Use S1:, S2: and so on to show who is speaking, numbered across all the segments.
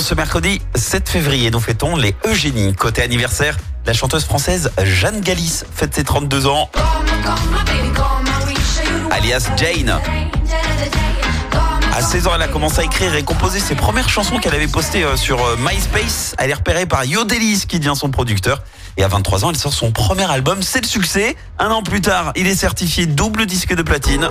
S1: en ce mercredi 7 février, nous fêtons les Eugénie. Côté anniversaire, la chanteuse française Jeanne Galis fête ses 32 ans, alias Jane. À 16 ans, elle a commencé à écrire et composer ses premières chansons qu'elle avait postées euh, sur euh, MySpace. Elle est repérée par Yodelis qui devient son producteur. Et à 23 ans, elle sort son premier album, c'est le succès. Un an plus tard, il est certifié double disque de platine.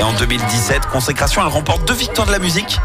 S1: Et en 2017, consécration, elle remporte deux victoires de la musique.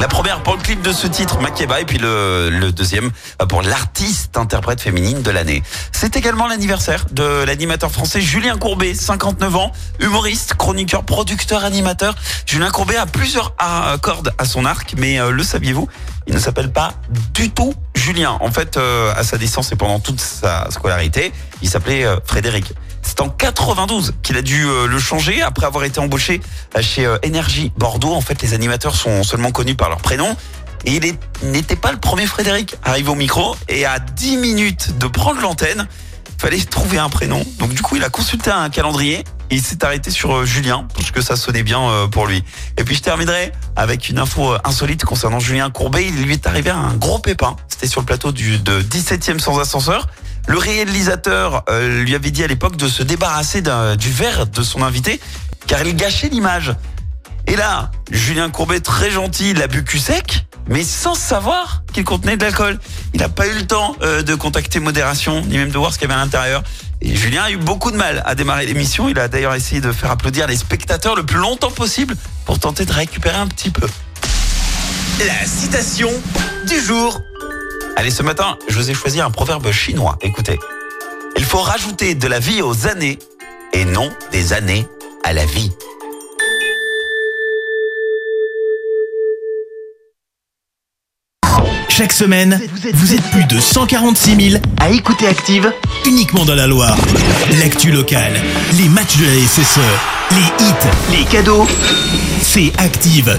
S1: La première pour le clip de ce titre, Makeba, et puis le, deuxième pour l'artiste interprète féminine de l'année. C'est également l'anniversaire de l'animateur français Julien Courbet, 59 ans, humoriste, chroniqueur, producteur, animateur. Julien Courbet a plusieurs ah, cordes à son arc, mais euh, le saviez-vous Il ne s'appelle pas du tout Julien. En fait, euh, à sa naissance et pendant toute sa scolarité, il s'appelait euh, Frédéric. C'est en 92 qu'il a dû euh, le changer après avoir été embauché euh, chez euh, Énergie Bordeaux. En fait, les animateurs sont seulement connus par leur prénom. Et il n'était pas le premier Frédéric arrivé au micro. Et à 10 minutes de prendre l'antenne, fallait trouver un prénom. Donc du coup, il a consulté un calendrier. Et il s'est arrêté sur Julien, parce que ça sonnait bien pour lui. Et puis je terminerai avec une info insolite concernant Julien Courbet. Il lui est arrivé un gros pépin. C'était sur le plateau du, de 17e sans ascenseur. Le réalisateur euh, lui avait dit à l'époque de se débarrasser du verre de son invité, car il gâchait l'image. Et là, Julien Courbet, très gentil, l'a bu cul sec, mais sans savoir qu'il contenait de l'alcool. Il n'a pas eu le temps euh, de contacter Modération, ni même de voir ce qu'il y avait à l'intérieur. Et Julien a eu beaucoup de mal à démarrer l'émission. Il a d'ailleurs essayé de faire applaudir les spectateurs le plus longtemps possible pour tenter de récupérer un petit peu. La citation du jour. Allez, ce matin, je vous ai choisi un proverbe chinois. Écoutez. Il faut rajouter de la vie aux années et non des années à la vie.
S2: Chaque semaine, vous êtes plus de 146 000
S3: à écouter Active
S2: uniquement dans la Loire. L'actu locale, les matchs de la SSE, les hits,
S3: les cadeaux,
S2: c'est Active.